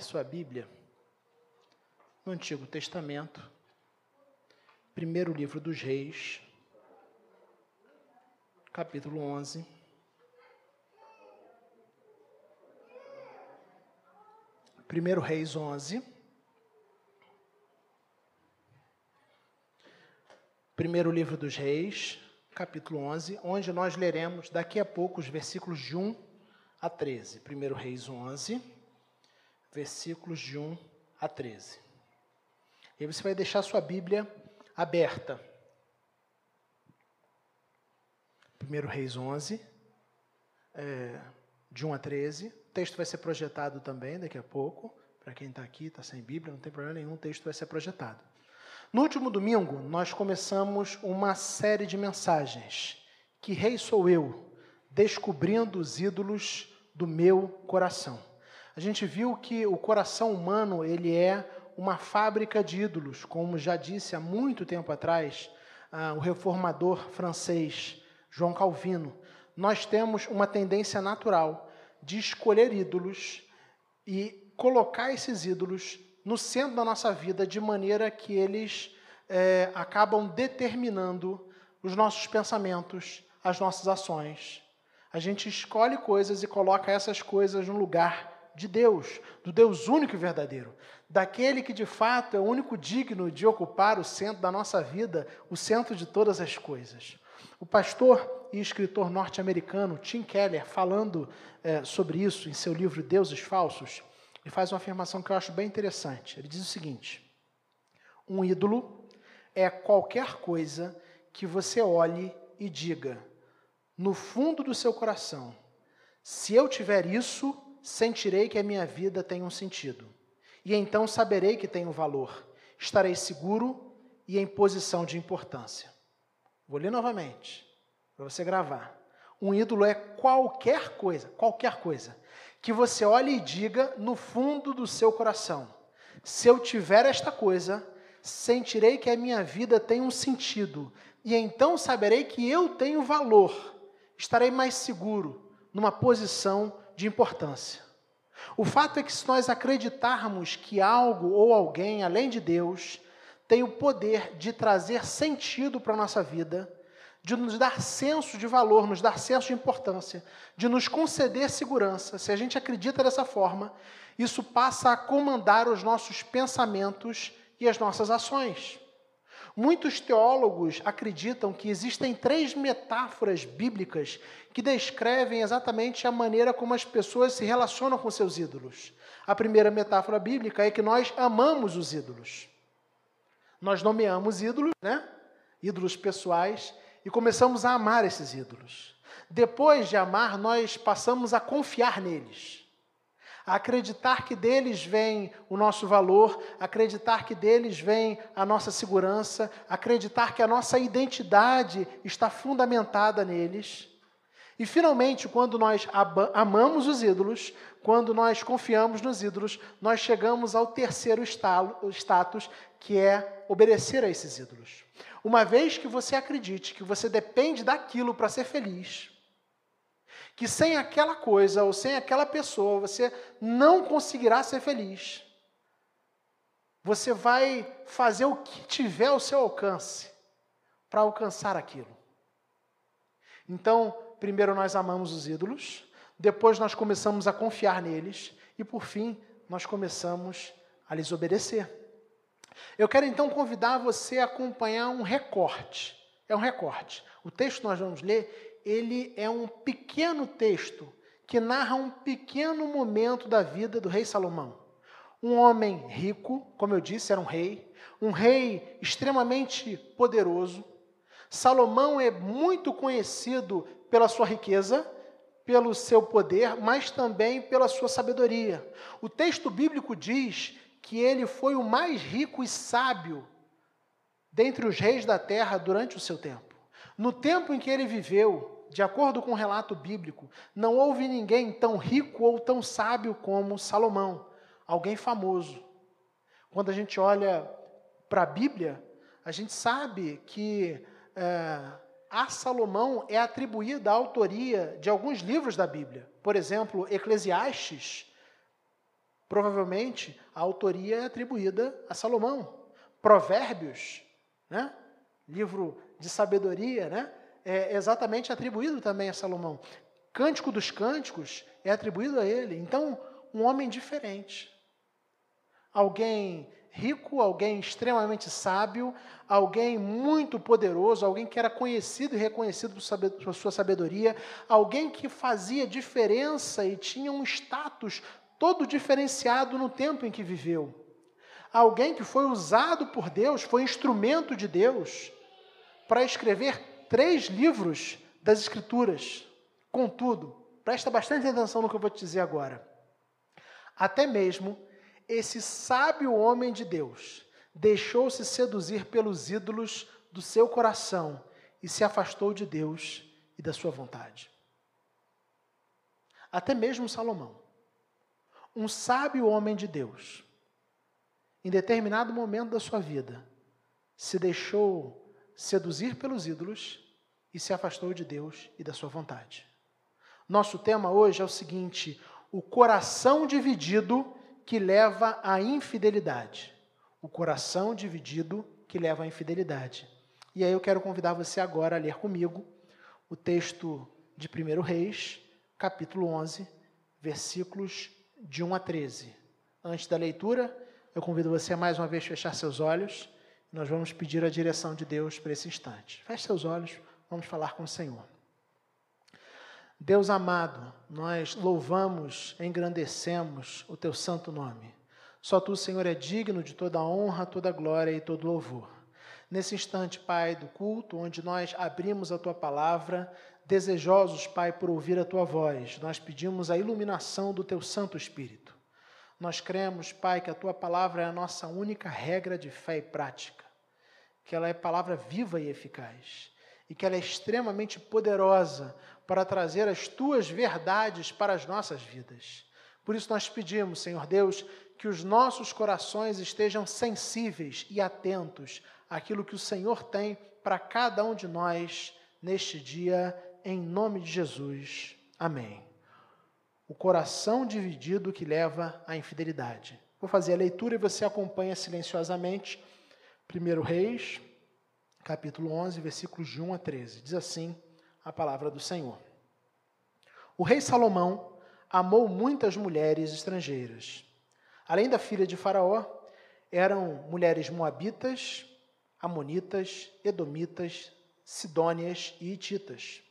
sua Bíblia no Antigo Testamento, primeiro livro dos Reis, capítulo 11. Primeiro Reis 11. Primeiro livro dos Reis, capítulo 11, onde nós leremos daqui a pouco os versículos de 1 a 13. Primeiro Reis 11, versículos de 1 a 13. E você vai deixar sua Bíblia aberta. 1 Reis 11, é, de 1 a 13. O texto vai ser projetado também daqui a pouco. Para quem está aqui, está sem Bíblia, não tem problema nenhum, o texto vai ser projetado. No último domingo, nós começamos uma série de mensagens. Que rei sou eu? Descobrindo os ídolos do meu coração. A gente viu que o coração humano, ele é uma fábrica de ídolos, como já disse há muito tempo atrás ah, o reformador francês João Calvino. Nós temos uma tendência natural de escolher ídolos e colocar esses ídolos no centro da nossa vida, de maneira que eles é, acabam determinando os nossos pensamentos, as nossas ações. A gente escolhe coisas e coloca essas coisas no lugar de Deus, do Deus único e verdadeiro, daquele que de fato é o único digno de ocupar o centro da nossa vida, o centro de todas as coisas. O pastor e escritor norte-americano Tim Keller, falando é, sobre isso em seu livro Deuses Falsos, ele faz uma afirmação que eu acho bem interessante. Ele diz o seguinte: um ídolo é qualquer coisa que você olhe e diga, no fundo do seu coração, se eu tiver isso, sentirei que a minha vida tem um sentido. E então saberei que tenho valor. Estarei seguro e em posição de importância. Vou ler novamente, para você gravar. Um ídolo é qualquer coisa, qualquer coisa, que você olhe e diga no fundo do seu coração: se eu tiver esta coisa, sentirei que a minha vida tem um sentido, e então saberei que eu tenho valor. Estarei mais seguro, numa posição de importância. O fato é que, se nós acreditarmos que algo ou alguém, além de Deus, tem o poder de trazer sentido para a nossa vida, de nos dar senso de valor, nos dar senso de importância, de nos conceder segurança, se a gente acredita dessa forma, isso passa a comandar os nossos pensamentos e as nossas ações. Muitos teólogos acreditam que existem três metáforas bíblicas que descrevem exatamente a maneira como as pessoas se relacionam com seus ídolos. A primeira metáfora bíblica é que nós amamos os ídolos. Nós nomeamos ídolos, né? Ídolos pessoais, e começamos a amar esses ídolos. Depois de amar, nós passamos a confiar neles acreditar que deles vem o nosso valor, acreditar que deles vem a nossa segurança, acreditar que a nossa identidade está fundamentada neles. E finalmente, quando nós amamos os ídolos, quando nós confiamos nos ídolos, nós chegamos ao terceiro status, que é obedecer a esses ídolos. Uma vez que você acredite que você depende daquilo para ser feliz, que sem aquela coisa ou sem aquela pessoa você não conseguirá ser feliz. Você vai fazer o que tiver ao seu alcance para alcançar aquilo. Então, primeiro nós amamos os ídolos, depois nós começamos a confiar neles e por fim nós começamos a lhes obedecer. Eu quero então convidar você a acompanhar um recorte. É um recorte. O texto que nós vamos ler, ele é um pequeno texto que narra um pequeno momento da vida do rei Salomão. Um homem rico, como eu disse, era um rei, um rei extremamente poderoso. Salomão é muito conhecido pela sua riqueza, pelo seu poder, mas também pela sua sabedoria. O texto bíblico diz que ele foi o mais rico e sábio dentre os reis da terra durante o seu tempo. No tempo em que ele viveu, de acordo com o relato bíblico, não houve ninguém tão rico ou tão sábio como Salomão, alguém famoso. Quando a gente olha para a Bíblia, a gente sabe que é, a Salomão é atribuída a autoria de alguns livros da Bíblia. Por exemplo, Eclesiastes Provavelmente a autoria é atribuída a Salomão. Provérbios, né? livro de sabedoria, né? É exatamente atribuído também a Salomão. Cântico dos Cânticos é atribuído a ele. Então, um homem diferente. Alguém rico, alguém extremamente sábio, alguém muito poderoso, alguém que era conhecido e reconhecido por sua sabedoria, alguém que fazia diferença e tinha um status todo diferenciado no tempo em que viveu. Alguém que foi usado por Deus, foi instrumento de Deus para escrever três livros das Escrituras. Contudo, presta bastante atenção no que eu vou te dizer agora. Até mesmo esse sábio homem de Deus deixou-se seduzir pelos ídolos do seu coração e se afastou de Deus e da sua vontade. Até mesmo Salomão, um sábio homem de Deus, em determinado momento da sua vida, se deixou seduzir pelos ídolos e se afastou de Deus e da sua vontade. Nosso tema hoje é o seguinte: o coração dividido que leva à infidelidade. O coração dividido que leva à infidelidade. E aí eu quero convidar você agora a ler comigo o texto de 1 Reis, capítulo 11, versículos de 1 a 13. Antes da leitura, eu convido você a mais uma vez fechar seus olhos. Nós vamos pedir a direção de Deus para esse instante. Feche seus olhos, vamos falar com o Senhor. Deus amado, nós louvamos, engrandecemos o teu santo nome. Só tu, Senhor, é digno de toda honra, toda glória e todo louvor. Nesse instante, Pai, do culto, onde nós abrimos a tua palavra, desejosos, Pai, por ouvir a tua voz, nós pedimos a iluminação do teu Santo Espírito. Nós cremos, Pai, que a tua palavra é a nossa única regra de fé e prática, que ela é palavra viva e eficaz, e que ela é extremamente poderosa para trazer as tuas verdades para as nossas vidas. Por isso nós pedimos, Senhor Deus, que os nossos corações estejam sensíveis e atentos àquilo que o Senhor tem para cada um de nós neste dia, em nome de Jesus. Amém. O coração dividido que leva à infidelidade. Vou fazer a leitura e você acompanha silenciosamente. 1 Reis, capítulo 11, versículos de 1 a 13. Diz assim: a palavra do Senhor. O rei Salomão amou muitas mulheres estrangeiras. Além da filha de Faraó, eram mulheres moabitas, amonitas, edomitas, sidônias e hititas.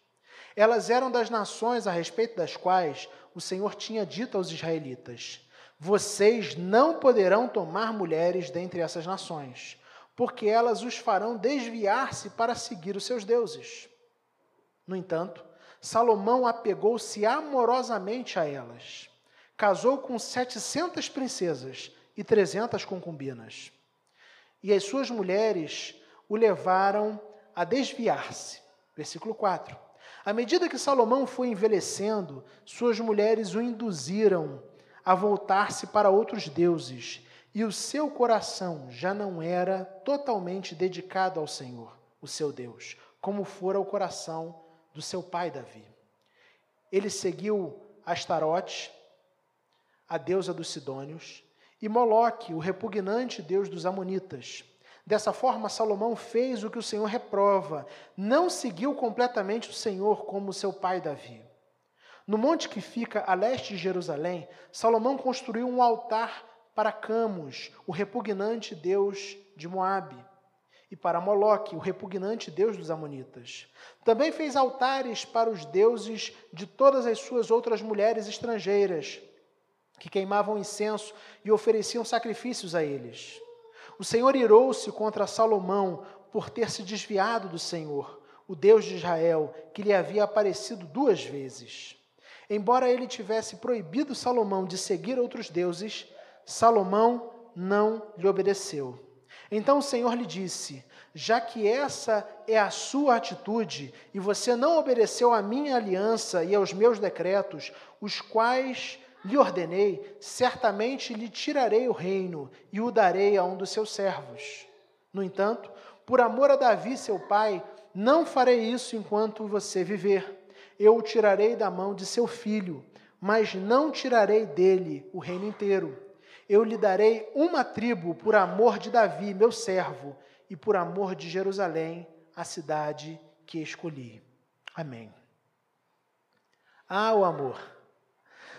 Elas eram das nações a respeito das quais o Senhor tinha dito aos israelitas: Vocês não poderão tomar mulheres dentre essas nações, porque elas os farão desviar-se para seguir os seus deuses. No entanto, Salomão apegou-se amorosamente a elas. Casou com 700 princesas e 300 concubinas. E as suas mulheres o levaram a desviar-se. Versículo 4. À medida que Salomão foi envelhecendo, suas mulheres o induziram a voltar-se para outros deuses, e o seu coração já não era totalmente dedicado ao Senhor, o seu Deus, como fora o coração do seu pai Davi. Ele seguiu Astarote, a deusa dos Sidônios, e Moloque, o repugnante deus dos Amonitas. Dessa forma, Salomão fez o que o Senhor reprova, não seguiu completamente o Senhor como seu pai Davi. No monte que fica a leste de Jerusalém, Salomão construiu um altar para Camus, o repugnante deus de Moabe e para Moloque, o repugnante deus dos Amonitas. Também fez altares para os deuses de todas as suas outras mulheres estrangeiras, que queimavam incenso e ofereciam sacrifícios a eles. O Senhor irou-se contra Salomão por ter se desviado do Senhor, o Deus de Israel, que lhe havia aparecido duas vezes. Embora ele tivesse proibido Salomão de seguir outros deuses, Salomão não lhe obedeceu. Então o Senhor lhe disse: Já que essa é a sua atitude, e você não obedeceu à minha aliança e aos meus decretos, os quais lhe ordenei, certamente lhe tirarei o reino e o darei a um dos seus servos. No entanto, por amor a Davi, seu pai, não farei isso enquanto você viver. Eu o tirarei da mão de seu filho, mas não tirarei dele o reino inteiro. Eu lhe darei uma tribo por amor de Davi, meu servo, e por amor de Jerusalém, a cidade que escolhi. Amém. Ah, o amor.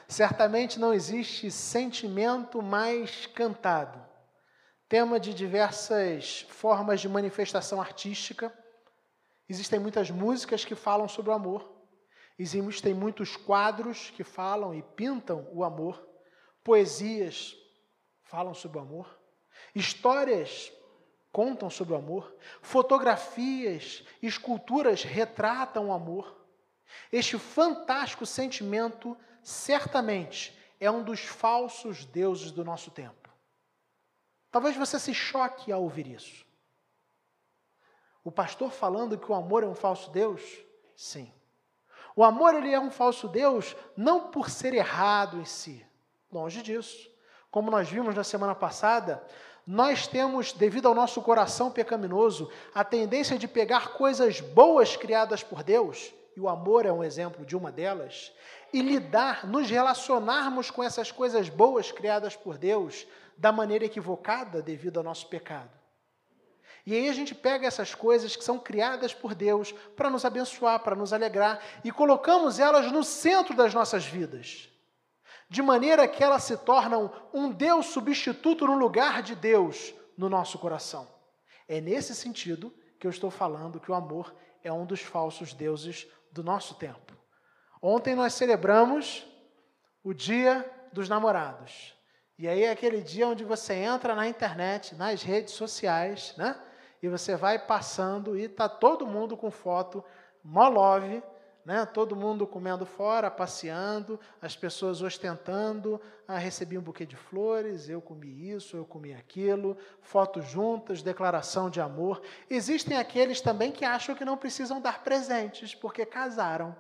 Certamente não existe sentimento mais cantado. Tema de diversas formas de manifestação artística. Existem muitas músicas que falam sobre o amor. Existem muitos quadros que falam e pintam o amor. Poesias falam sobre o amor. Histórias contam sobre o amor. Fotografias, esculturas retratam o amor. Este fantástico sentimento, certamente, é um dos falsos deuses do nosso tempo. Talvez você se choque ao ouvir isso. O pastor falando que o amor é um falso Deus? Sim. O amor ele é um falso Deus não por ser errado em si, longe disso. Como nós vimos na semana passada, nós temos, devido ao nosso coração pecaminoso, a tendência de pegar coisas boas criadas por Deus, e o amor é um exemplo de uma delas, e lidar, nos relacionarmos com essas coisas boas criadas por Deus da maneira equivocada devido ao nosso pecado. E aí a gente pega essas coisas que são criadas por Deus para nos abençoar, para nos alegrar, e colocamos elas no centro das nossas vidas de maneira que elas se tornam um Deus substituto no lugar de Deus no nosso coração. É nesse sentido que eu estou falando que o amor é um dos falsos deuses do nosso tempo. Ontem nós celebramos o Dia dos Namorados. E aí é aquele dia onde você entra na internet, nas redes sociais, né? E você vai passando e tá todo mundo com foto mó love, né? todo mundo comendo fora, passeando, as pessoas ostentando, ah, recebi um buquê de flores, eu comi isso, eu comi aquilo, fotos juntas, declaração de amor. Existem aqueles também que acham que não precisam dar presentes, porque casaram.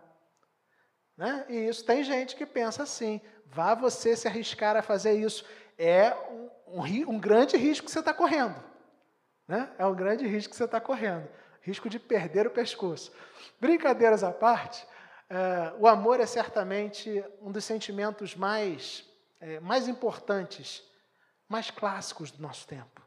Né? E isso tem gente que pensa assim, vá você se arriscar a fazer isso. É um, um, um grande risco que você está correndo. Né? É um grande risco que você está correndo risco de perder o pescoço. Brincadeiras à parte, é, o amor é certamente um dos sentimentos mais, é, mais importantes, mais clássicos do nosso tempo.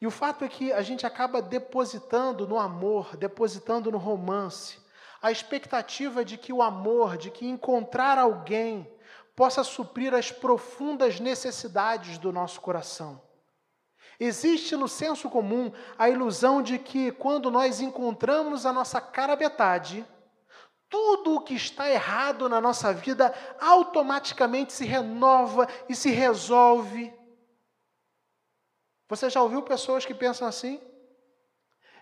E o fato é que a gente acaba depositando no amor, depositando no romance, a expectativa de que o amor, de que encontrar alguém, possa suprir as profundas necessidades do nosso coração. Existe no senso comum a ilusão de que quando nós encontramos a nossa cara metade, tudo o que está errado na nossa vida automaticamente se renova e se resolve. Você já ouviu pessoas que pensam assim?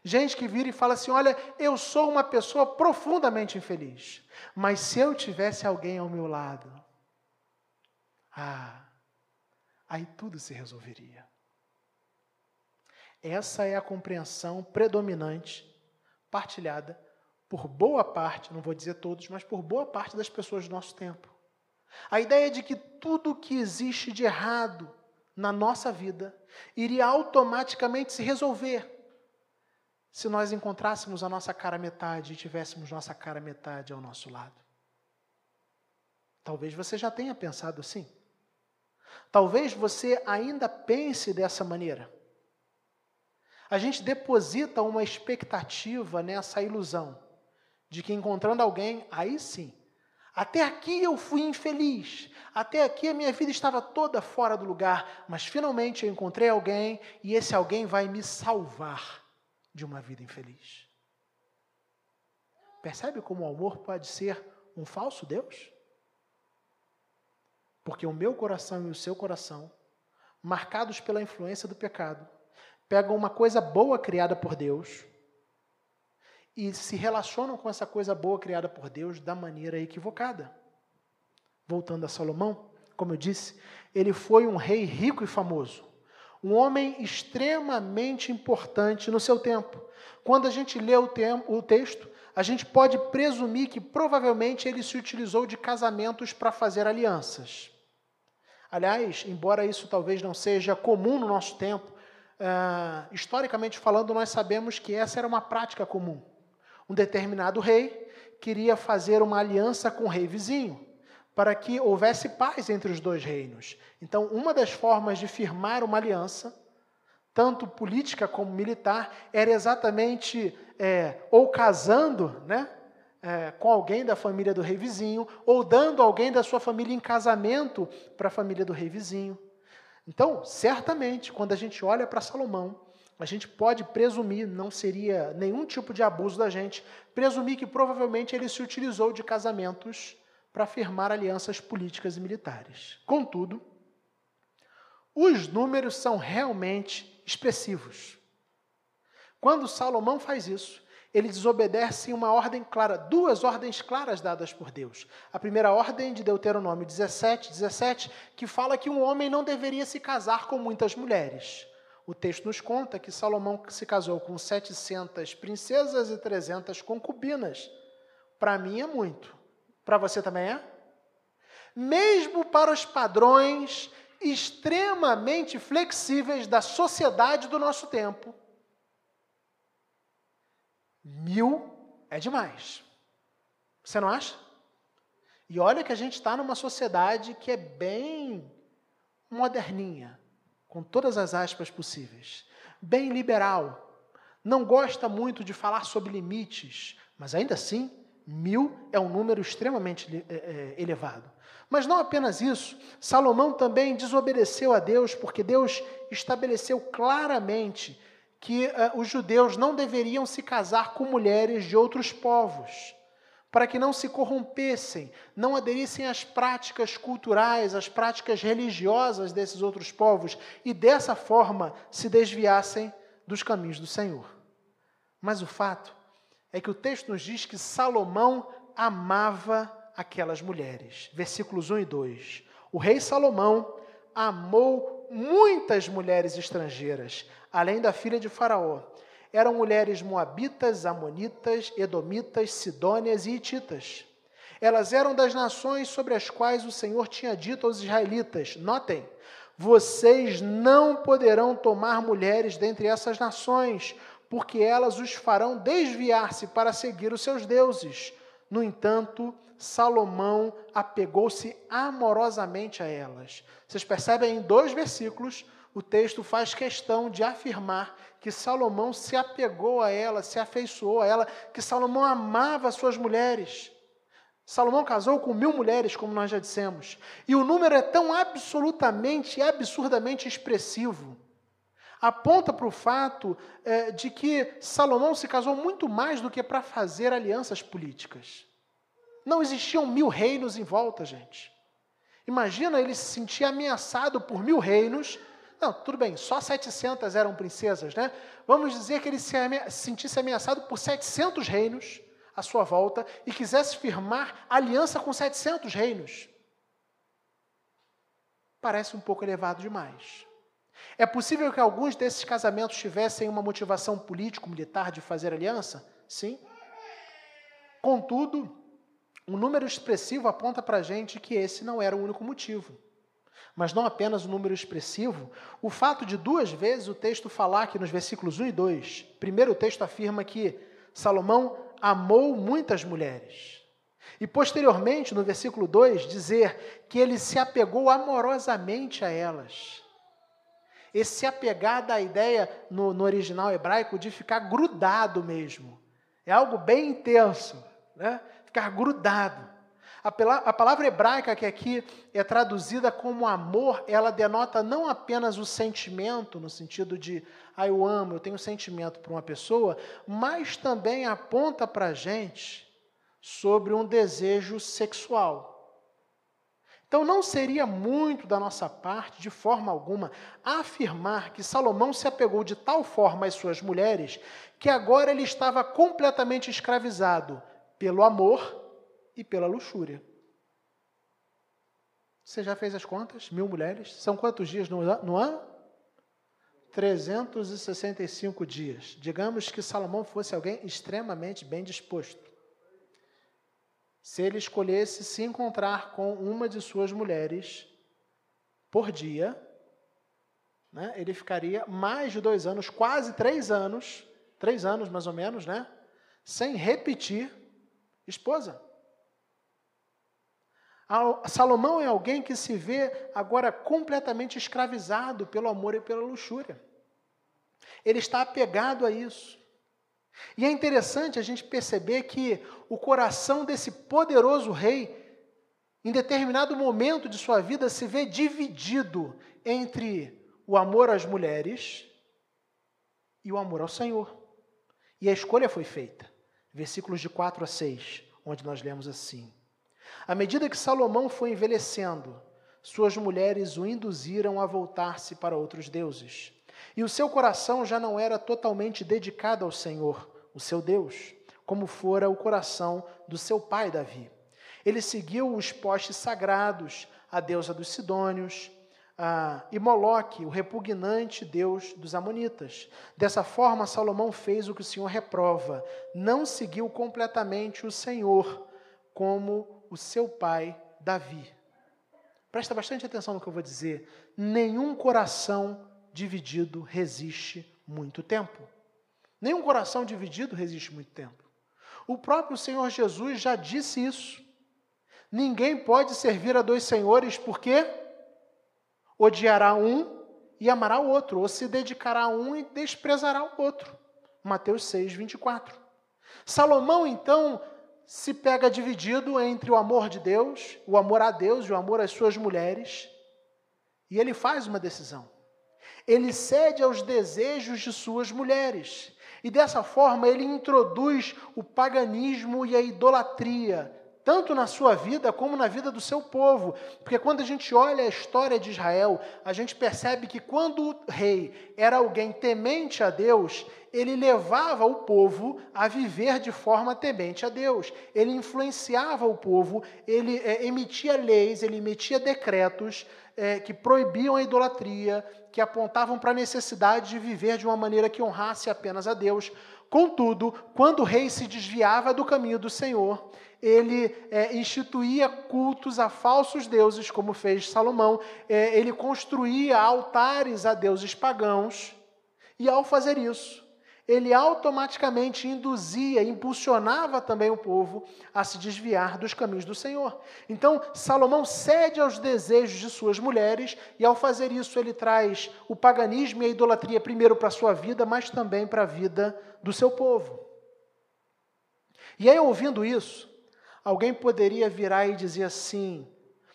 Gente que vira e fala assim: Olha, eu sou uma pessoa profundamente infeliz, mas se eu tivesse alguém ao meu lado, ah, aí tudo se resolveria. Essa é a compreensão predominante, partilhada por boa parte, não vou dizer todos, mas por boa parte das pessoas do nosso tempo. A ideia de que tudo que existe de errado na nossa vida iria automaticamente se resolver se nós encontrássemos a nossa cara metade e tivéssemos nossa cara metade ao nosso lado. Talvez você já tenha pensado assim. Talvez você ainda pense dessa maneira. A gente deposita uma expectativa nessa ilusão de que encontrando alguém, aí sim, até aqui eu fui infeliz, até aqui a minha vida estava toda fora do lugar, mas finalmente eu encontrei alguém e esse alguém vai me salvar de uma vida infeliz. Percebe como o amor pode ser um falso Deus? Porque o meu coração e o seu coração, marcados pela influência do pecado, pegam uma coisa boa criada por Deus e se relacionam com essa coisa boa criada por Deus da maneira equivocada. Voltando a Salomão, como eu disse, ele foi um rei rico e famoso, um homem extremamente importante no seu tempo. Quando a gente lê o, o texto, a gente pode presumir que provavelmente ele se utilizou de casamentos para fazer alianças. Aliás, embora isso talvez não seja comum no nosso tempo, uh, historicamente falando, nós sabemos que essa era uma prática comum. Um determinado rei queria fazer uma aliança com o rei vizinho, para que houvesse paz entre os dois reinos. Então, uma das formas de firmar uma aliança, tanto política como militar, era exatamente é, ou casando né, é, com alguém da família do rei vizinho, ou dando alguém da sua família em casamento para a família do rei vizinho. Então, certamente, quando a gente olha para Salomão, a gente pode presumir, não seria nenhum tipo de abuso da gente, presumir que provavelmente ele se utilizou de casamentos para firmar alianças políticas e militares. Contudo, os números são realmente expressivos. Quando Salomão faz isso, ele desobedece uma ordem clara, duas ordens claras dadas por Deus. A primeira ordem de Deuteronômio 17, 17, que fala que um homem não deveria se casar com muitas mulheres. O texto nos conta que Salomão se casou com 700 princesas e 300 concubinas. Para mim é muito. Para você também é? Mesmo para os padrões extremamente flexíveis da sociedade do nosso tempo, mil é demais. Você não acha? E olha que a gente está numa sociedade que é bem moderninha, com todas as aspas possíveis, bem liberal, não gosta muito de falar sobre limites, mas ainda assim Mil é um número extremamente é, é, elevado. Mas não apenas isso, Salomão também desobedeceu a Deus, porque Deus estabeleceu claramente que uh, os judeus não deveriam se casar com mulheres de outros povos, para que não se corrompessem, não aderissem às práticas culturais, às práticas religiosas desses outros povos e dessa forma se desviassem dos caminhos do Senhor. Mas o fato é que o texto nos diz que Salomão amava aquelas mulheres. Versículos 1 e 2. O rei Salomão amou muitas mulheres estrangeiras, além da filha de Faraó. Eram mulheres moabitas, amonitas, edomitas, sidônias e hititas. Elas eram das nações sobre as quais o Senhor tinha dito aos israelitas: Notem, vocês não poderão tomar mulheres dentre essas nações, porque elas os farão desviar-se para seguir os seus deuses. No entanto, Salomão apegou-se amorosamente a elas. Vocês percebem em dois versículos, o texto faz questão de afirmar que Salomão se apegou a ela, se afeiçoou a ela, que Salomão amava suas mulheres. Salomão casou com mil mulheres, como nós já dissemos, e o número é tão absolutamente e absurdamente expressivo aponta para o fato é, de que Salomão se casou muito mais do que para fazer alianças políticas. Não existiam mil reinos em volta, gente. Imagina ele se sentir ameaçado por mil reinos. Não, tudo bem, só 700 eram princesas, né? Vamos dizer que ele se sentisse ameaçado por 700 reinos à sua volta e quisesse firmar aliança com 700 reinos. Parece um pouco elevado demais. É possível que alguns desses casamentos tivessem uma motivação político-militar de fazer aliança? Sim. Contudo, um número expressivo aponta para a gente que esse não era o único motivo. Mas não apenas o um número expressivo, o fato de duas vezes o texto falar que nos versículos 1 e 2, primeiro o texto afirma que Salomão amou muitas mulheres. E posteriormente, no versículo 2, dizer que ele se apegou amorosamente a elas. Esse apegar da ideia no, no original hebraico de ficar grudado mesmo. É algo bem intenso, né? Ficar grudado. A, palavra hebraica que aqui é traduzida como amor, ela denota não apenas o sentimento, no sentido de, ah, eu amo, eu tenho sentimento por uma pessoa, mas também aponta para a gente sobre um desejo sexual. Então não seria muito da nossa parte, de forma alguma, afirmar que Salomão se apegou de tal forma às suas mulheres que agora ele estava completamente escravizado pelo amor e pela luxúria. Você já fez as contas? Mil mulheres? São quantos dias no, no ano? 365 dias. Digamos que Salomão fosse alguém extremamente bem disposto se ele escolhesse se encontrar com uma de suas mulheres por dia, né, ele ficaria mais de dois anos, quase três anos, três anos mais ou menos, né, sem repetir esposa. Salomão é alguém que se vê agora completamente escravizado pelo amor e pela luxúria. Ele está apegado a isso. E é interessante a gente perceber que o coração desse poderoso rei, em determinado momento de sua vida, se vê dividido entre o amor às mulheres e o amor ao Senhor. E a escolha foi feita. Versículos de 4 a 6, onde nós lemos assim: À medida que Salomão foi envelhecendo, suas mulheres o induziram a voltar-se para outros deuses. E o seu coração já não era totalmente dedicado ao Senhor, o seu Deus, como fora o coração do seu pai Davi. Ele seguiu os postes sagrados, a deusa dos Sidônios, ah, e Moloque, o repugnante deus dos Amonitas. Dessa forma, Salomão fez o que o Senhor reprova, não seguiu completamente o Senhor, como o seu pai Davi. Presta bastante atenção no que eu vou dizer. Nenhum coração dividido resiste muito tempo. Nenhum coração dividido resiste muito tempo. O próprio Senhor Jesus já disse isso. Ninguém pode servir a dois senhores, porque odiará um e amará o outro, ou se dedicará a um e desprezará o outro. Mateus 6, 24. Salomão, então, se pega dividido entre o amor de Deus, o amor a Deus e o amor às suas mulheres, e ele faz uma decisão. Ele cede aos desejos de suas mulheres. E dessa forma ele introduz o paganismo e a idolatria tanto na sua vida como na vida do seu povo. Porque quando a gente olha a história de Israel, a gente percebe que quando o rei era alguém temente a Deus, ele levava o povo a viver de forma temente a Deus. Ele influenciava o povo, ele é, emitia leis, ele emitia decretos é, que proibiam a idolatria, que apontavam para a necessidade de viver de uma maneira que honrasse apenas a Deus. Contudo, quando o rei se desviava do caminho do Senhor, ele é, instituía cultos a falsos deuses, como fez Salomão, é, ele construía altares a deuses pagãos, e ao fazer isso, ele automaticamente induzia, impulsionava também o povo a se desviar dos caminhos do Senhor. Então, Salomão cede aos desejos de suas mulheres, e ao fazer isso, ele traz o paganismo e a idolatria primeiro para a sua vida, mas também para a vida do seu povo. E aí, ouvindo isso, Alguém poderia virar e dizer assim: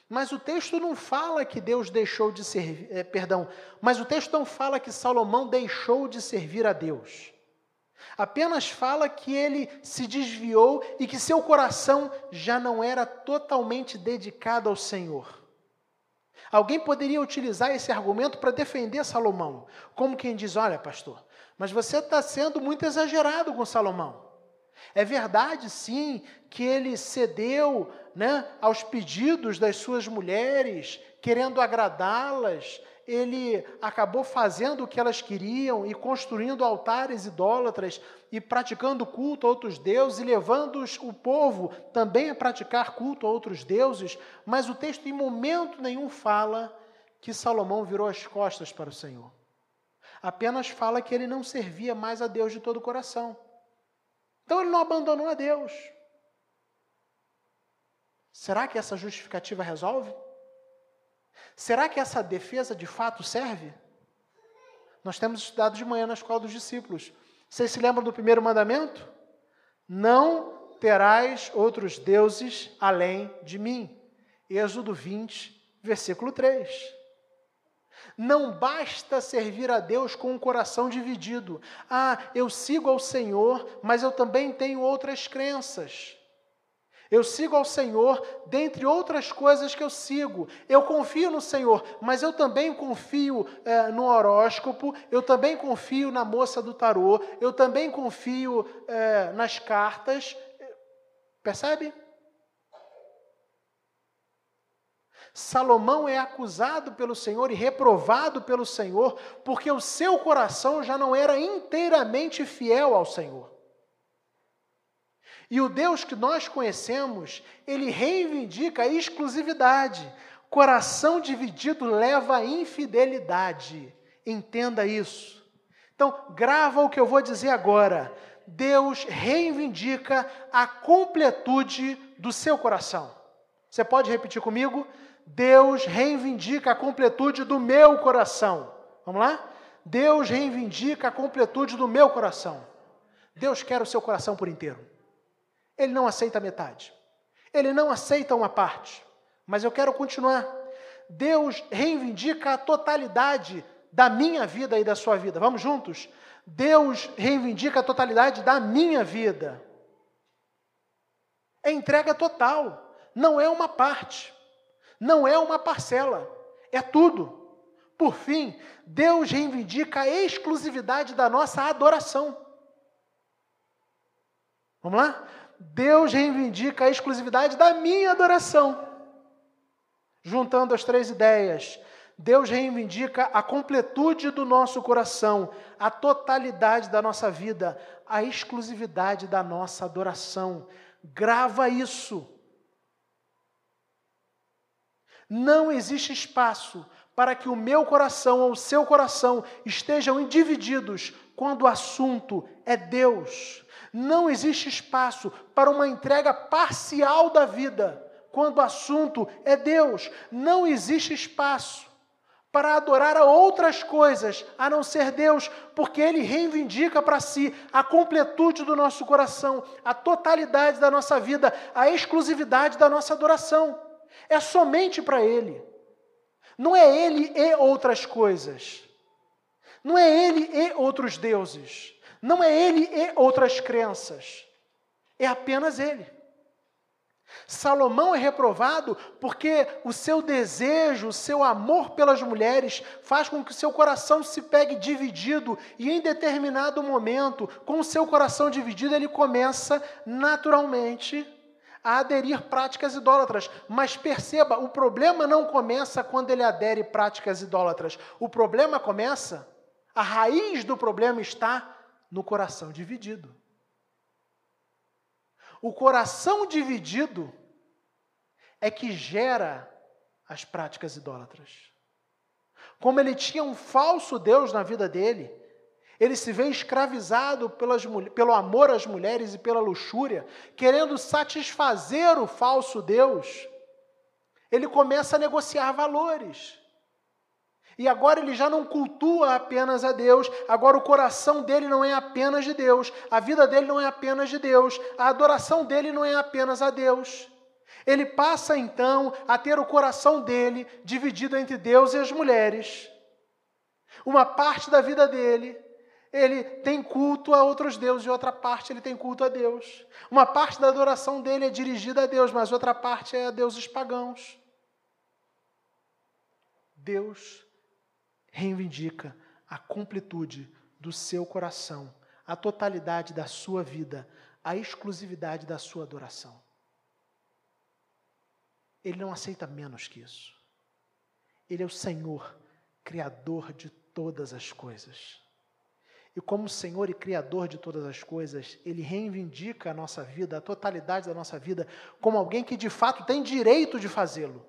mas o texto não fala que Deus deixou de servir, é, perdão, mas o texto não fala que Salomão deixou de servir a Deus. Apenas fala que ele se desviou e que seu coração já não era totalmente dedicado ao Senhor. Alguém poderia utilizar esse argumento para defender Salomão, como quem diz: olha, pastor, mas você está sendo muito exagerado com Salomão. É verdade, sim, que ele cedeu né, aos pedidos das suas mulheres, querendo agradá-las. Ele acabou fazendo o que elas queriam e construindo altares idólatras e praticando culto a outros deuses e levando o povo também a praticar culto a outros deuses. Mas o texto em momento nenhum fala que Salomão virou as costas para o Senhor. Apenas fala que ele não servia mais a Deus de todo o coração. Então ele não abandonou a Deus. Será que essa justificativa resolve? Será que essa defesa de fato serve? Nós temos estudado de manhã na escola dos discípulos. Vocês se lembram do primeiro mandamento? Não terás outros deuses além de mim. Êxodo 20, versículo 3. Não basta servir a Deus com um coração dividido. Ah, eu sigo ao Senhor, mas eu também tenho outras crenças. Eu sigo ao Senhor, dentre outras coisas que eu sigo. Eu confio no Senhor, mas eu também confio é, no horóscopo, eu também confio na moça do tarô, eu também confio é, nas cartas. Percebe? Salomão é acusado pelo Senhor e reprovado pelo Senhor, porque o seu coração já não era inteiramente fiel ao Senhor. E o Deus que nós conhecemos, ele reivindica a exclusividade. Coração dividido leva à infidelidade. Entenda isso. Então, grava o que eu vou dizer agora. Deus reivindica a completude do seu coração. Você pode repetir comigo? Deus reivindica a completude do meu coração. Vamos lá? Deus reivindica a completude do meu coração. Deus quer o seu coração por inteiro. Ele não aceita metade. Ele não aceita uma parte. Mas eu quero continuar. Deus reivindica a totalidade da minha vida e da sua vida. Vamos juntos? Deus reivindica a totalidade da minha vida. É entrega total, não é uma parte, não é uma parcela, é tudo. Por fim, Deus reivindica a exclusividade da nossa adoração. Vamos lá? Deus reivindica a exclusividade da minha adoração. Juntando as três ideias, Deus reivindica a completude do nosso coração, a totalidade da nossa vida, a exclusividade da nossa adoração. Grava isso. Não existe espaço para que o meu coração ou o seu coração estejam divididos quando o assunto é Deus. Não existe espaço para uma entrega parcial da vida quando o assunto é Deus. Não existe espaço para adorar a outras coisas a não ser Deus, porque Ele reivindica para si a completude do nosso coração, a totalidade da nossa vida, a exclusividade da nossa adoração. É somente para Ele. Não é Ele e outras coisas. Não é Ele e outros deuses. Não é Ele e outras crenças. É apenas Ele. Salomão é reprovado porque o seu desejo, o seu amor pelas mulheres faz com que o seu coração se pegue dividido e em determinado momento, com o seu coração dividido, ele começa naturalmente a aderir práticas idólatras. Mas perceba, o problema não começa quando ele adere práticas idólatras. O problema começa, a raiz do problema está no coração dividido. O coração dividido é que gera as práticas idólatras. Como ele tinha um falso Deus na vida dele, ele se vê escravizado pelas, pelo amor às mulheres e pela luxúria, querendo satisfazer o falso Deus. Ele começa a negociar valores. E agora ele já não cultua apenas a Deus, agora o coração dele não é apenas de Deus, a vida dele não é apenas de Deus, a adoração dele não é apenas a Deus. Ele passa então a ter o coração dele dividido entre Deus e as mulheres. Uma parte da vida dele, ele tem culto a outros deuses, e outra parte ele tem culto a Deus. Uma parte da adoração dele é dirigida a Deus, mas outra parte é a deuses pagãos. Deus reivindica a completude do seu coração, a totalidade da sua vida, a exclusividade da sua adoração. Ele não aceita menos que isso. Ele é o Senhor, Criador de todas as coisas. E como Senhor e Criador de todas as coisas, Ele reivindica a nossa vida, a totalidade da nossa vida, como alguém que de fato tem direito de fazê-lo.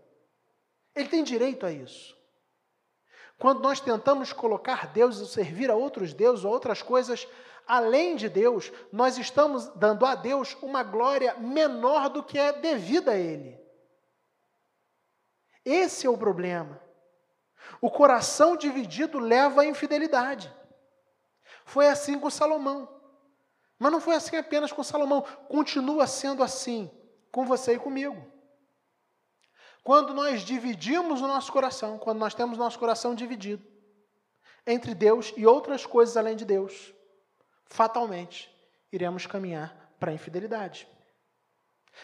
Ele tem direito a isso. Quando nós tentamos colocar Deus e servir a outros deuses ou outras coisas além de Deus, nós estamos dando a Deus uma glória menor do que é devida a Ele. Esse é o problema. O coração dividido leva à infidelidade. Foi assim com Salomão. Mas não foi assim apenas com Salomão. Continua sendo assim com você e comigo. Quando nós dividimos o nosso coração, quando nós temos nosso coração dividido entre Deus e outras coisas além de Deus, fatalmente iremos caminhar para a infidelidade.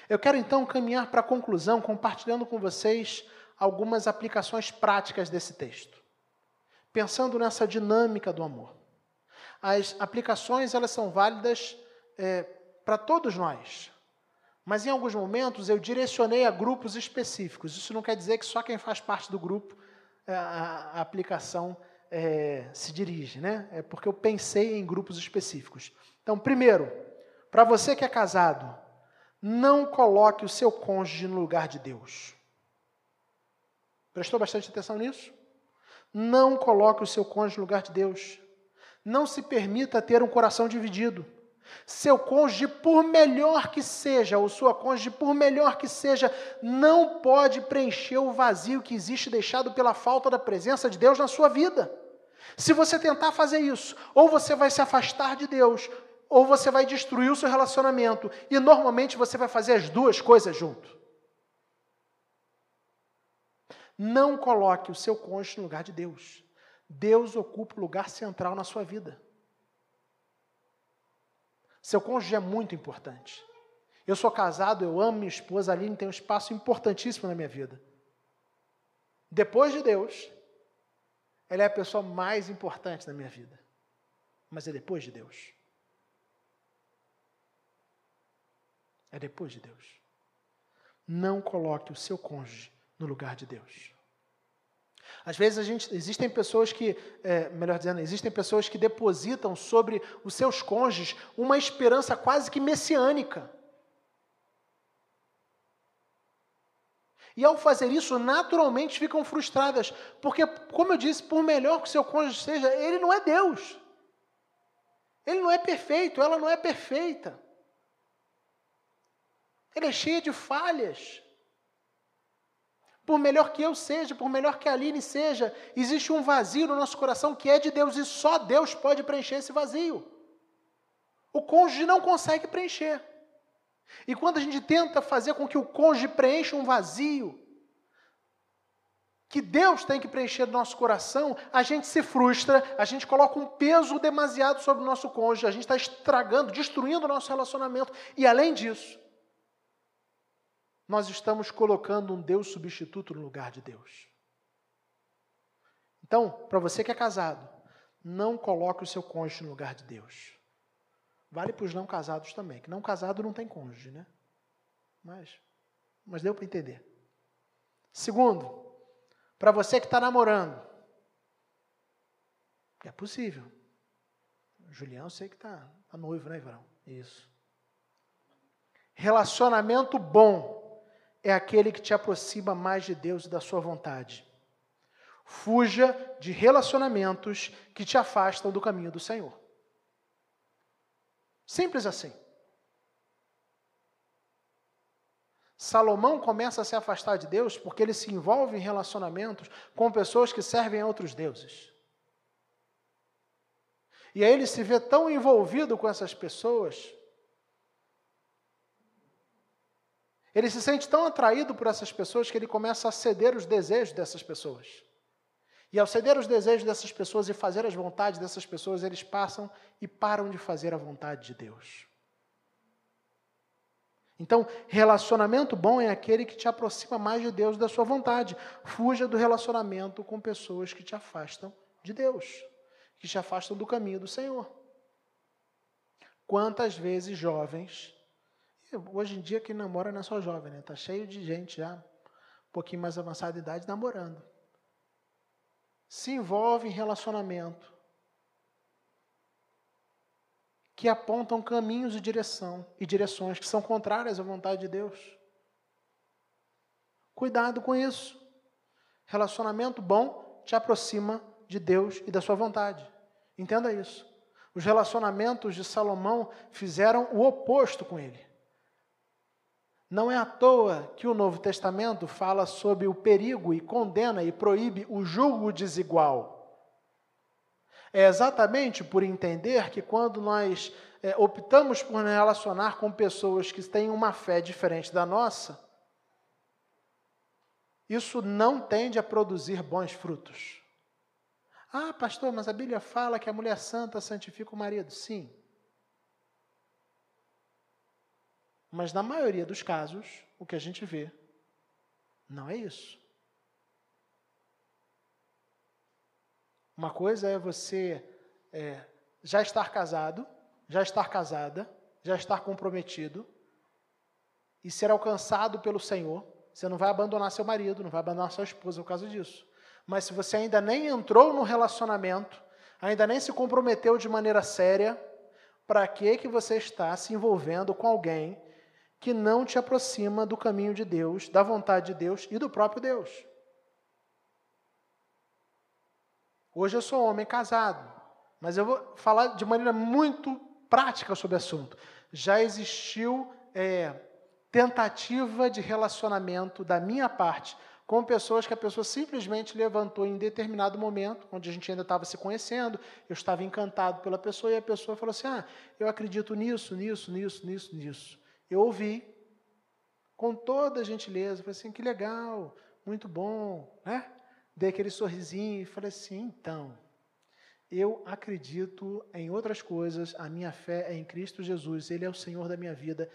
Eu quero então caminhar para a conclusão, compartilhando com vocês algumas aplicações práticas desse texto, pensando nessa dinâmica do amor. As aplicações elas são válidas é, para todos nós, mas em alguns momentos eu direcionei a grupos específicos. Isso não quer dizer que só quem faz parte do grupo é, a, a aplicação é, se dirige, né? É porque eu pensei em grupos específicos. Então, primeiro, para você que é casado, não coloque o seu cônjuge no lugar de Deus. Prestou bastante atenção nisso? Não coloque o seu cônjuge no lugar de Deus. Não se permita ter um coração dividido. Seu cônjuge, por melhor que seja, ou sua cônjuge, por melhor que seja, não pode preencher o vazio que existe deixado pela falta da presença de Deus na sua vida. Se você tentar fazer isso, ou você vai se afastar de Deus, ou você vai destruir o seu relacionamento. E normalmente você vai fazer as duas coisas junto. Não coloque o seu cônjuge no lugar de Deus. Deus ocupa o lugar central na sua vida. Seu cônjuge é muito importante. Eu sou casado, eu amo minha esposa, a Aline tem um espaço importantíssimo na minha vida. Depois de Deus, ela é a pessoa mais importante da minha vida. Mas é depois de Deus. É depois de Deus. Não coloque o seu cônjuge no lugar de Deus. Às vezes gente, existem pessoas que, é, melhor dizendo, existem pessoas que depositam sobre os seus cônjuges uma esperança quase que messiânica. E ao fazer isso, naturalmente ficam frustradas, porque, como eu disse, por melhor que o seu cônjuge seja, ele não é Deus. Ele não é perfeito, ela não é perfeita. Ele é cheio de falhas. Por melhor que eu seja, por melhor que a Aline seja, existe um vazio no nosso coração que é de Deus e só Deus pode preencher esse vazio. O cônjuge não consegue preencher. E quando a gente tenta fazer com que o cônjuge preencha um vazio, que Deus tem que preencher no nosso coração, a gente se frustra, a gente coloca um peso demasiado sobre o nosso cônjuge, a gente está estragando, destruindo o nosso relacionamento. E além disso, nós estamos colocando um Deus substituto no lugar de Deus. Então, para você que é casado, não coloque o seu cônjuge no lugar de Deus. Vale para os não casados também, que não casado não tem cônjuge, né? Mas, mas deu para entender. Segundo, para você que está namorando, é possível. Julião, eu sei que está tá noivo, né, Ivrão? Isso. Relacionamento bom é aquele que te aproxima mais de Deus e da sua vontade. Fuja de relacionamentos que te afastam do caminho do Senhor. Simples assim. Salomão começa a se afastar de Deus porque ele se envolve em relacionamentos com pessoas que servem a outros deuses. E aí ele se vê tão envolvido com essas pessoas Ele se sente tão atraído por essas pessoas que ele começa a ceder os desejos dessas pessoas. E ao ceder os desejos dessas pessoas e fazer as vontades dessas pessoas, eles passam e param de fazer a vontade de Deus. Então, relacionamento bom é aquele que te aproxima mais de Deus da sua vontade. Fuja do relacionamento com pessoas que te afastam de Deus, que te afastam do caminho do Senhor. Quantas vezes jovens Hoje em dia quem namora não é só jovem, né? Tá cheio de gente já, um pouquinho mais avançada de idade, namorando. Se envolve em relacionamento que apontam caminhos e direção e direções que são contrárias à vontade de Deus. Cuidado com isso. Relacionamento bom te aproxima de Deus e da sua vontade. Entenda isso. Os relacionamentos de Salomão fizeram o oposto com ele. Não é à toa que o Novo Testamento fala sobre o perigo e condena e proíbe o julgo desigual. É exatamente por entender que quando nós é, optamos por nos relacionar com pessoas que têm uma fé diferente da nossa, isso não tende a produzir bons frutos. Ah, pastor, mas a Bíblia fala que a mulher santa santifica o marido. Sim. Mas na maioria dos casos, o que a gente vê não é isso. Uma coisa é você é, já estar casado, já estar casada, já estar comprometido e ser alcançado pelo Senhor. Você não vai abandonar seu marido, não vai abandonar sua esposa por causa disso. Mas se você ainda nem entrou no relacionamento, ainda nem se comprometeu de maneira séria, para que que você está se envolvendo com alguém que não te aproxima do caminho de Deus, da vontade de Deus e do próprio Deus. Hoje eu sou homem casado, mas eu vou falar de maneira muito prática sobre o assunto. Já existiu é, tentativa de relacionamento da minha parte com pessoas que a pessoa simplesmente levantou em determinado momento, onde a gente ainda estava se conhecendo, eu estava encantado pela pessoa, e a pessoa falou assim: Ah, eu acredito nisso, nisso, nisso, nisso, nisso. Eu ouvi, com toda a gentileza, falei assim: que legal, muito bom, né? Dei aquele sorrisinho e falei assim: então, eu acredito em outras coisas, a minha fé é em Cristo Jesus, Ele é o Senhor da minha vida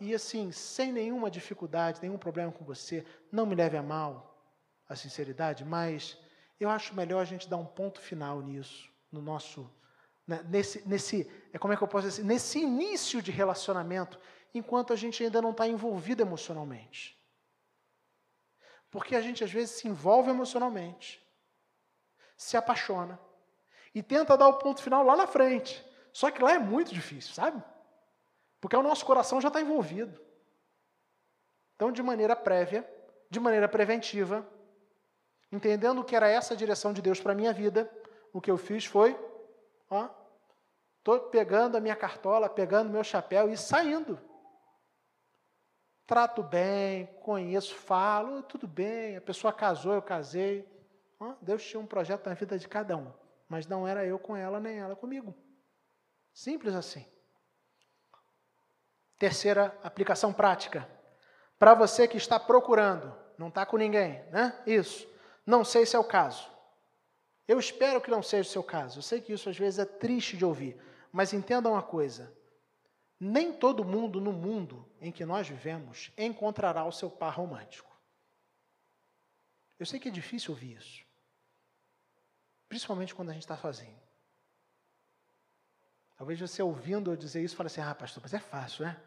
e assim, sem nenhuma dificuldade, nenhum problema com você, não me leve a mal a sinceridade, mas eu acho melhor a gente dar um ponto final nisso, no nosso, né, nesse, nesse, é como é que eu posso dizer, nesse início de relacionamento, enquanto a gente ainda não está envolvido emocionalmente. Porque a gente às vezes se envolve emocionalmente, se apaixona e tenta dar o ponto final lá na frente. Só que lá é muito difícil, sabe? Porque o nosso coração já está envolvido. Então, de maneira prévia, de maneira preventiva, entendendo que era essa a direção de Deus para a minha vida, o que eu fiz foi, ó, estou pegando a minha cartola, pegando meu chapéu e saindo. Trato bem, conheço, falo, tudo bem, a pessoa casou, eu casei. Deus tinha um projeto na vida de cada um, mas não era eu com ela, nem ela comigo. Simples assim. Terceira aplicação prática. Para você que está procurando, não está com ninguém, né? Isso. Não sei se é o caso. Eu espero que não seja o seu caso. Eu sei que isso às vezes é triste de ouvir. Mas entenda uma coisa: nem todo mundo no mundo em que nós vivemos encontrará o seu par romântico. Eu sei que é difícil ouvir isso. Principalmente quando a gente está sozinho. Talvez você ouvindo eu dizer isso, fale assim: ah, pastor, mas é fácil, né?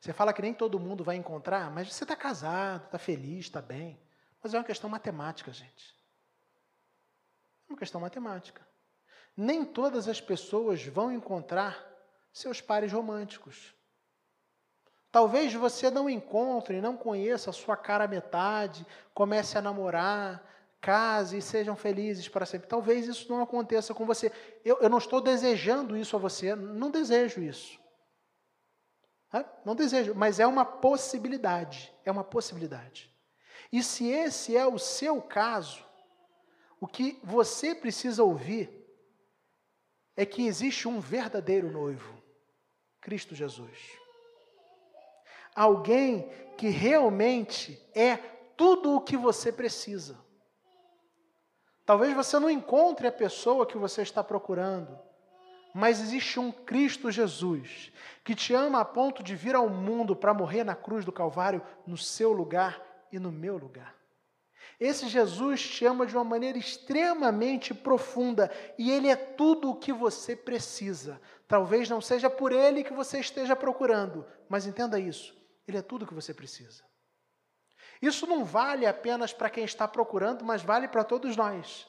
Você fala que nem todo mundo vai encontrar, mas você está casado, está feliz, está bem. Mas é uma questão matemática, gente. É uma questão matemática. Nem todas as pessoas vão encontrar seus pares românticos. Talvez você não encontre, não conheça a sua cara metade, comece a namorar, case e sejam felizes para sempre. Talvez isso não aconteça com você. Eu, eu não estou desejando isso a você, não desejo isso. Não desejo, mas é uma possibilidade. É uma possibilidade. E se esse é o seu caso, o que você precisa ouvir é que existe um verdadeiro noivo, Cristo Jesus. Alguém que realmente é tudo o que você precisa. Talvez você não encontre a pessoa que você está procurando, mas existe um Cristo Jesus que te ama a ponto de vir ao mundo para morrer na cruz do Calvário no seu lugar e no meu lugar. Esse Jesus te ama de uma maneira extremamente profunda e ele é tudo o que você precisa. Talvez não seja por ele que você esteja procurando, mas entenda isso: ele é tudo o que você precisa. Isso não vale apenas para quem está procurando, mas vale para todos nós.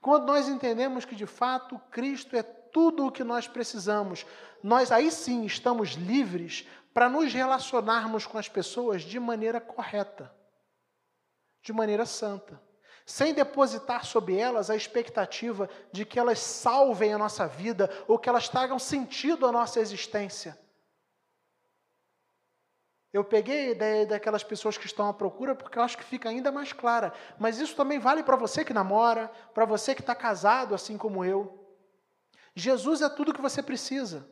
Quando nós entendemos que de fato Cristo é tudo o que nós precisamos, nós aí sim estamos livres para nos relacionarmos com as pessoas de maneira correta, de maneira santa, sem depositar sobre elas a expectativa de que elas salvem a nossa vida ou que elas tragam sentido à nossa existência. Eu peguei a ideia daquelas pessoas que estão à procura porque eu acho que fica ainda mais clara. Mas isso também vale para você que namora, para você que está casado, assim como eu. Jesus é tudo que você precisa.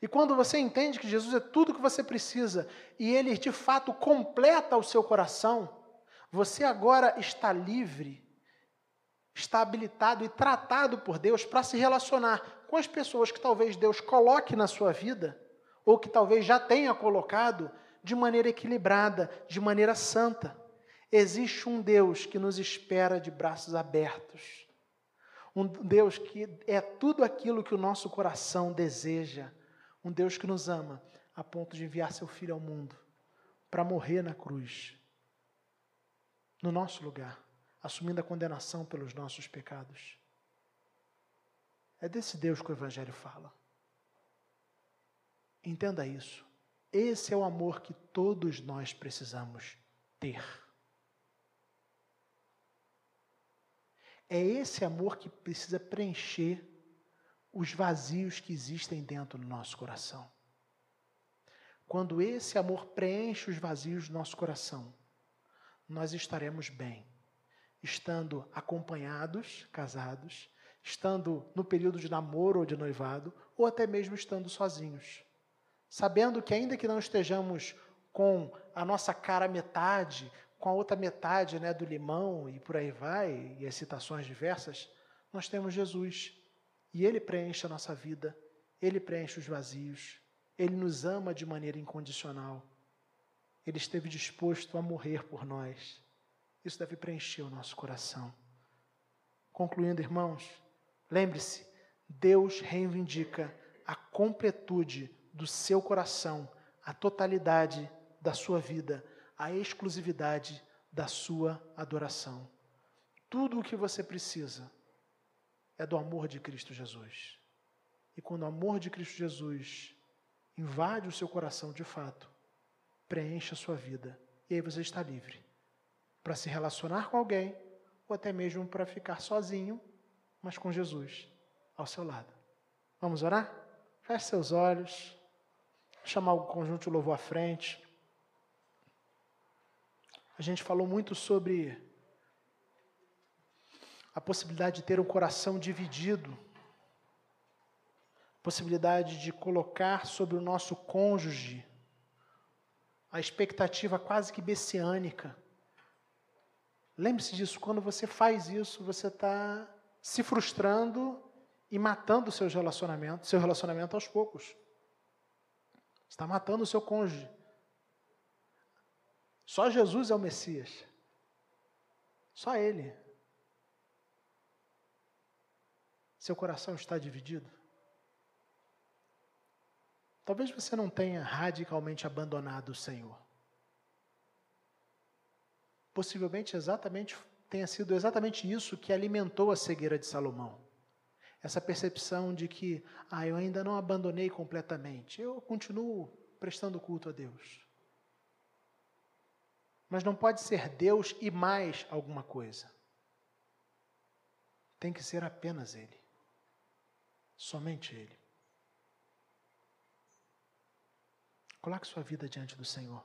E quando você entende que Jesus é tudo que você precisa e ele de fato completa o seu coração, você agora está livre, está habilitado e tratado por Deus para se relacionar com as pessoas que talvez Deus coloque na sua vida, ou que talvez já tenha colocado, de maneira equilibrada, de maneira santa. Existe um Deus que nos espera de braços abertos. Um Deus que é tudo aquilo que o nosso coração deseja um Deus que nos ama a ponto de enviar seu filho ao mundo para morrer na cruz, no nosso lugar, assumindo a condenação pelos nossos pecados. É desse Deus que o Evangelho fala. Entenda isso. Esse é o amor que todos nós precisamos ter. É esse amor que precisa preencher os vazios que existem dentro do nosso coração. Quando esse amor preenche os vazios do nosso coração, nós estaremos bem, estando acompanhados, casados, estando no período de namoro ou de noivado, ou até mesmo estando sozinhos. Sabendo que, ainda que não estejamos com a nossa cara metade, com a outra metade né, do limão e por aí vai, e as citações diversas, nós temos Jesus. E Ele preenche a nossa vida, Ele preenche os vazios, Ele nos ama de maneira incondicional. Ele esteve disposto a morrer por nós. Isso deve preencher o nosso coração. Concluindo, irmãos, lembre-se: Deus reivindica a completude do seu coração, a totalidade da sua vida, a exclusividade da sua adoração. Tudo o que você precisa é do amor de Cristo Jesus. E quando o amor de Cristo Jesus invade o seu coração de fato, preenche a sua vida, e aí você está livre para se relacionar com alguém ou até mesmo para ficar sozinho, mas com Jesus ao seu lado. Vamos orar? Feche seus olhos, chamar o conjunto de louvor à frente. A gente falou muito sobre a possibilidade de ter um coração dividido, a possibilidade de colocar sobre o nosso cônjuge a expectativa quase que messiânica. Lembre-se disso, quando você faz isso, você está se frustrando e matando seus relacionamentos, seu relacionamento aos poucos. Está matando o seu cônjuge. Só Jesus é o Messias. Só Ele. Seu coração está dividido? Talvez você não tenha radicalmente abandonado o Senhor. Possivelmente exatamente tenha sido exatamente isso que alimentou a cegueira de Salomão. Essa percepção de que, ah, eu ainda não abandonei completamente, eu continuo prestando culto a Deus. Mas não pode ser Deus e mais alguma coisa. Tem que ser apenas Ele. Somente Ele. Coloque sua vida diante do Senhor.